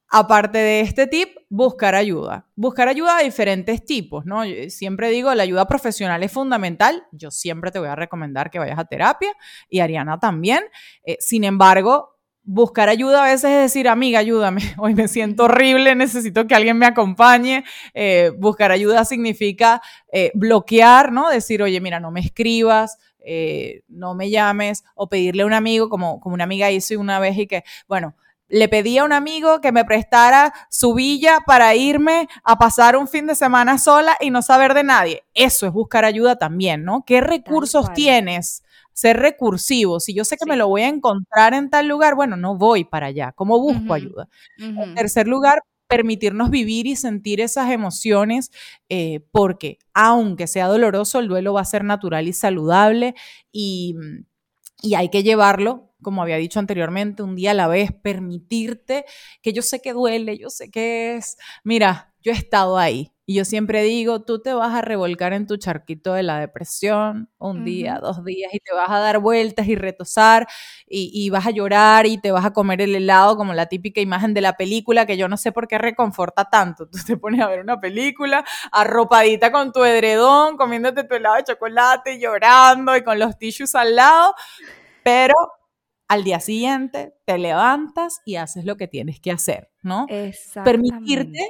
aparte de este tip, buscar ayuda. Buscar ayuda de diferentes tipos, ¿no? siempre digo, la ayuda profesional es fundamental. Yo siempre te voy a recomendar que vayas a terapia y Ariana también. Eh, sin embargo, buscar ayuda a veces es decir, amiga, ayúdame, hoy me siento horrible, necesito que alguien me acompañe. Eh, buscar ayuda significa eh, bloquear, ¿no? Decir, oye, mira, no me escribas, eh, no me llames, o pedirle a un amigo, como, como una amiga hizo una vez y que, bueno, le pedí a un amigo que me prestara su villa para irme a pasar un fin de semana sola y no saber de nadie. Eso es buscar ayuda también, ¿no? ¿Qué recursos tienes? Ser recursivo. Si yo sé que me lo voy a encontrar en tal lugar, bueno, no voy para allá. ¿Cómo busco ayuda? En tercer lugar, permitirnos vivir y sentir esas emociones, eh, porque aunque sea doloroso, el duelo va a ser natural y saludable y, y hay que llevarlo, como había dicho anteriormente, un día a la vez, permitirte que yo sé que duele, yo sé que es, mira, yo he estado ahí Y yo siempre digo, tú te vas a revolcar en tu charquito de la depresión un día, dos días, y te vas a dar vueltas y retosar, y, vas a llorar y te vas a comer el helado como la típica imagen de la película, que yo no sé por qué reconforta tanto. Tú te pones a ver una película arropadita con tu edredón, comiéndote tu helado de chocolate, llorando y con los tissues al lado, pero al día siguiente te levantas y haces lo que tienes que hacer, ¿no? Permitirte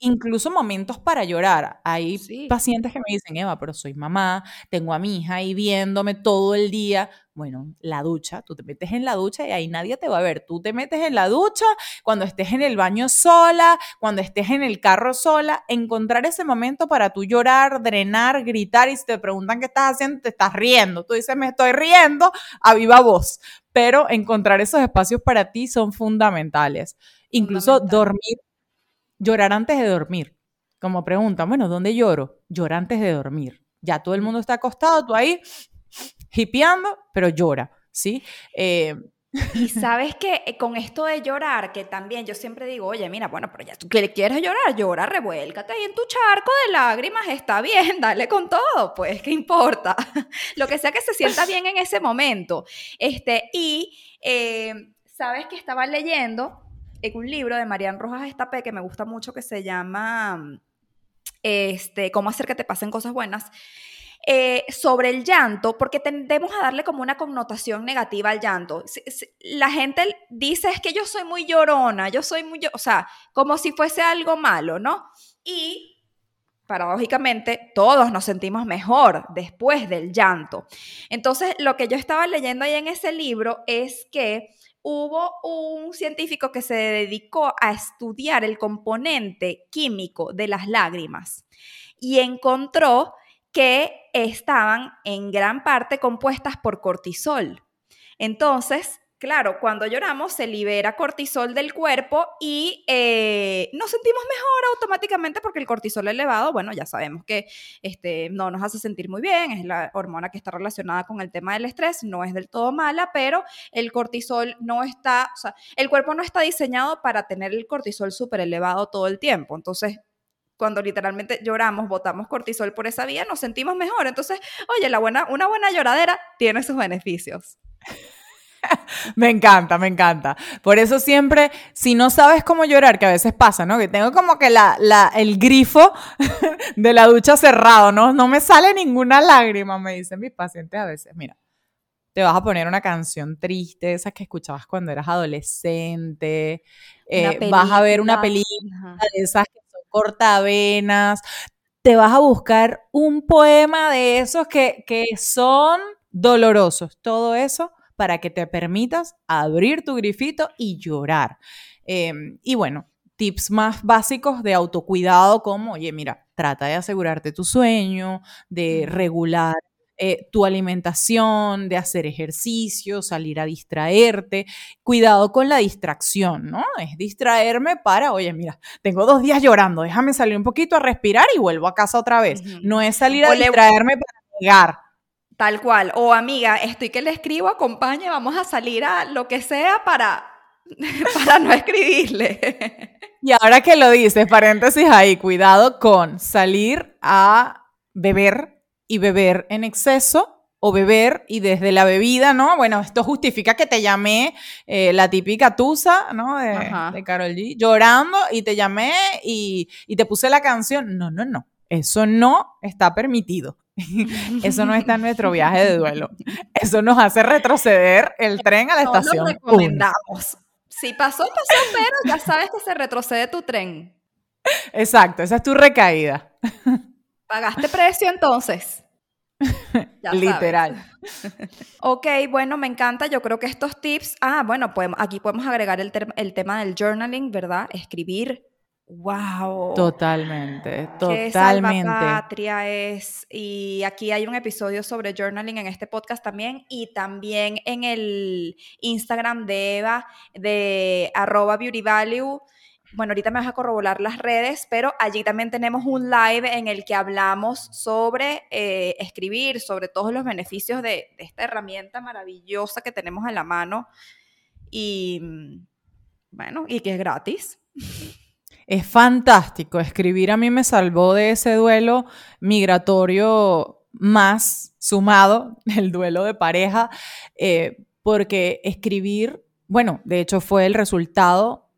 incluso momentos para llorar. Hay pacientes que me dicen, Eva, pero soy mamá, tengo a mi hija ahí viéndome todo el día. Bueno, la ducha, tú te metes en la ducha y ahí nadie te va a ver. Tú te metes en la ducha cuando estés en el baño sola, cuando estés en el carro sola, encontrar ese momento para tú llorar, drenar, gritar y si te preguntan qué estás haciendo, te estás riendo. Tú dices, me estoy riendo a viva voz pero encontrar esos espacios para ti son fundamentales. Incluso dormir, llorar antes de dormir. Como pregunta, bueno, ¿dónde lloro? Llora antes de dormir. Ya todo el mundo está acostado, tú ahí hipeando, pero llora, ¿sí? Eh, y sabes que eh, con esto de llorar, que también yo siempre digo, oye, mira, bueno, pero ya tú quieres llorar, llora, revuélcate ahí en tu charco de lágrimas, está bien, dale con todo, pues, ¿qué importa? Lo que sea que se sienta bien en ese momento. Este, y eh, sabes que estaba leyendo en un libro de Marian Rojas Estapé que me gusta mucho, que se llama este, Cómo hacer que te pasen cosas buenas. Eh, sobre el llanto, porque tendemos a darle como una connotación negativa al llanto. La gente dice es que yo soy muy llorona, yo soy muy, o sea, como si fuese algo malo, ¿no? Y paradójicamente, todos nos sentimos mejor después del llanto. Entonces, lo que yo estaba leyendo ahí en ese libro es que hubo un científico que se dedicó a estudiar el componente químico de las lágrimas y encontró que estaban en gran parte compuestas por cortisol. Entonces, claro, cuando lloramos se libera cortisol del cuerpo y eh, nos sentimos mejor automáticamente porque el cortisol elevado, bueno, ya sabemos que este, no nos hace sentir muy bien, es la hormona que está relacionada con el tema del estrés, no es del todo mala, pero el cortisol no está, o sea, el cuerpo no está diseñado para tener el cortisol súper elevado todo el tiempo. Entonces, cuando literalmente lloramos, botamos cortisol por esa vía, nos sentimos mejor. Entonces, oye, la buena, una buena lloradera tiene sus beneficios. me encanta, me encanta. Por eso siempre, si no sabes cómo llorar, que a veces pasa, ¿no? Que tengo como que la, la, el grifo de la ducha cerrado, ¿no? No me sale ninguna lágrima, me dicen mis pacientes a veces. Mira, te vas a poner una canción triste, esas que escuchabas cuando eras adolescente, eh, vas a ver una película de esas que cortavenas, te vas a buscar un poema de esos que, son dolorosos, todo eso para que te permitas abrir tu grifito y llorar. Em, y bueno, tips más básicos de autocuidado como, oye, mira, trata de asegurarte tu sueño, de regular eh, tu alimentación, de hacer ejercicio, salir a distraerte. Cuidado con la distracción, ¿no? Es distraerme para, oye, mira, tengo dos días llorando, déjame salir un poquito a respirar y vuelvo a casa otra vez. No es salir a distraerme para llegar. Tal cual. O amiga, estoy que le escribo, acompañe, vamos a salir a lo que sea para, para no escribirle. Y ahora que lo dices, paréntesis ahí, cuidado con salir a beber y beber en exceso o beber y desde la bebida, ¿no? Bueno, esto justifica que te llamé eh, la típica tusa, ¿no? De, de, Carol G, llorando y te llamé y, y te puse la canción. No, no, no. Eso no está permitido. Eso no está en nuestro viaje de duelo. Eso nos hace retroceder el tren a la estación. Lo recomendamos. Si pasó, pasó, pero ya sabes que se retrocede tu tren. Exacto, esa es tu recaída. ¿Pagaste precio entonces? Literal. ok, bueno, me encanta. Yo creo que estos tips. Ah, bueno, podemos, aquí podemos agregar el, el tema del journaling, ¿verdad? Escribir. ¡Wow! Totalmente, totalmente. Qué patria es. Y aquí hay un episodio sobre journaling en este podcast también. Y también en el Instagram de Eva, de arroba beautyvalue bueno, ahorita me vas a corroborar las redes, pero allí también tenemos un live en el que hablamos sobre eh, escribir, sobre todos los beneficios de, esta herramienta maravillosa que tenemos en la mano y, bueno, y que es gratis. es fantástico. Escribir a mí me salvó de ese duelo migratorio más sumado, el duelo de pareja, eh, porque escribir, bueno, de hecho fue el resultado,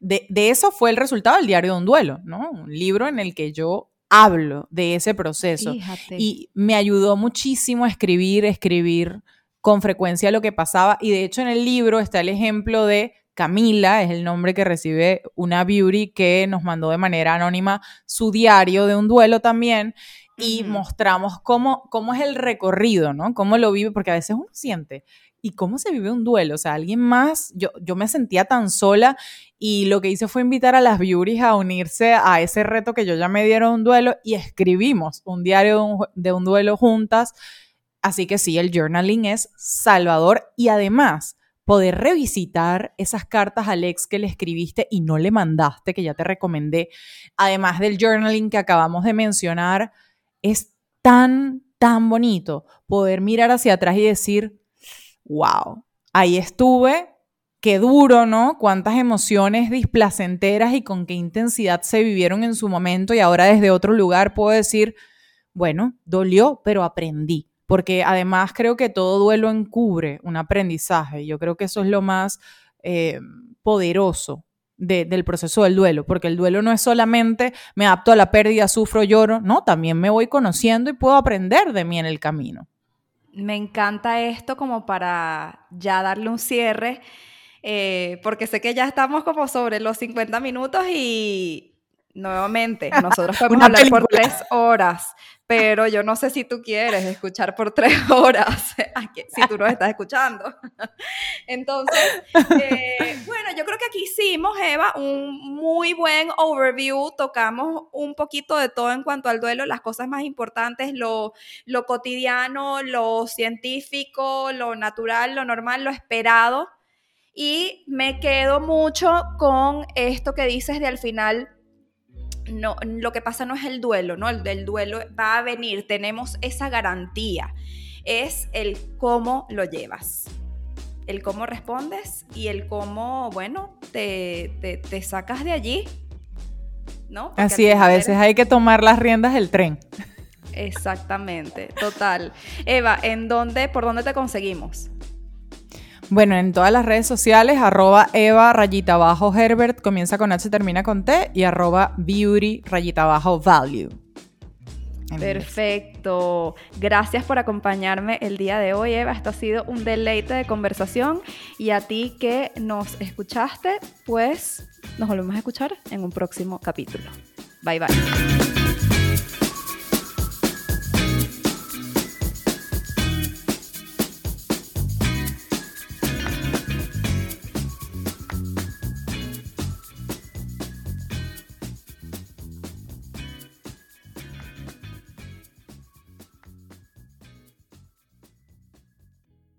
de, eso fue el resultado del diario de un duelo, ¿no? Un libro en el que yo hablo de ese proceso. Y me ayudó muchísimo a escribir, escribir con frecuencia lo que pasaba. Y de hecho en el libro está el ejemplo de Camila, es el nombre que recibe una beauty que nos mandó de manera anónima su diario de un duelo también. Y mostramos cómo, cómo es el recorrido, ¿no? Cómo lo vive, porque a veces uno siente, ¿y cómo se vive un duelo? O sea, alguien más, yo, yo me sentía tan sola y lo que hice fue invitar a las beauties a unirse a ese reto que yo ya me dieron un duelo y escribimos un diario de un, duelo juntas. Así que sí, el journaling es salvador y además poder revisitar esas cartas al ex que le escribiste y no le mandaste, que ya te recomendé, además del journaling que acabamos de mencionar, es tan, tan bonito poder mirar hacia atrás y decir, wow, ahí estuve, qué duro, ¿no? Cuántas emociones displacenteras y con qué intensidad se vivieron en su momento y ahora desde otro lugar puedo decir, bueno, dolió, pero aprendí. Porque además creo que todo duelo encubre un aprendizaje. Yo creo que eso es lo más eh, poderoso del proceso del duelo, porque el duelo no es solamente me adapto a la pérdida, sufro, lloro, no, también me voy conociendo y puedo aprender de mí en el camino. Me encanta esto como para ya darle un cierre eh, porque sé que ya estamos como sobre los 50 minutos y nuevamente, nosotros podemos hablar por tres horas, pero yo no sé si tú quieres escuchar por tres horas, si tú nos estás escuchando. Entonces, eh, bueno, yo creo que aquí hicimos, Eva, un muy buen overview, tocamos un poquito de todo en cuanto al duelo, las cosas más importantes, lo, lo cotidiano, lo científico, lo natural, lo normal, lo esperado. Y me quedo mucho con esto que dices de al final, no, lo que pasa no es el duelo, ¿no? El del duelo va a venir, tenemos esa garantía. Es el cómo lo llevas, el cómo respondes y el cómo, bueno, te, te, sacas de allí, ¿no? Así es, a veces hay que tomar las riendas del tren. Exactamente, total. Eva, ¿en dónde, por dónde te conseguimos? Bueno, en todas las redes sociales, arroba Eva rayita abajo Herbert, comienza con H, termina con T, y arroba beauty rayita abajo value. Perfecto. Gracias por acompañarme el día de hoy, Eva. Esto ha sido un deleite de conversación. Y a ti que nos escuchaste, pues nos volvemos a escuchar en un próximo capítulo. Bye bye.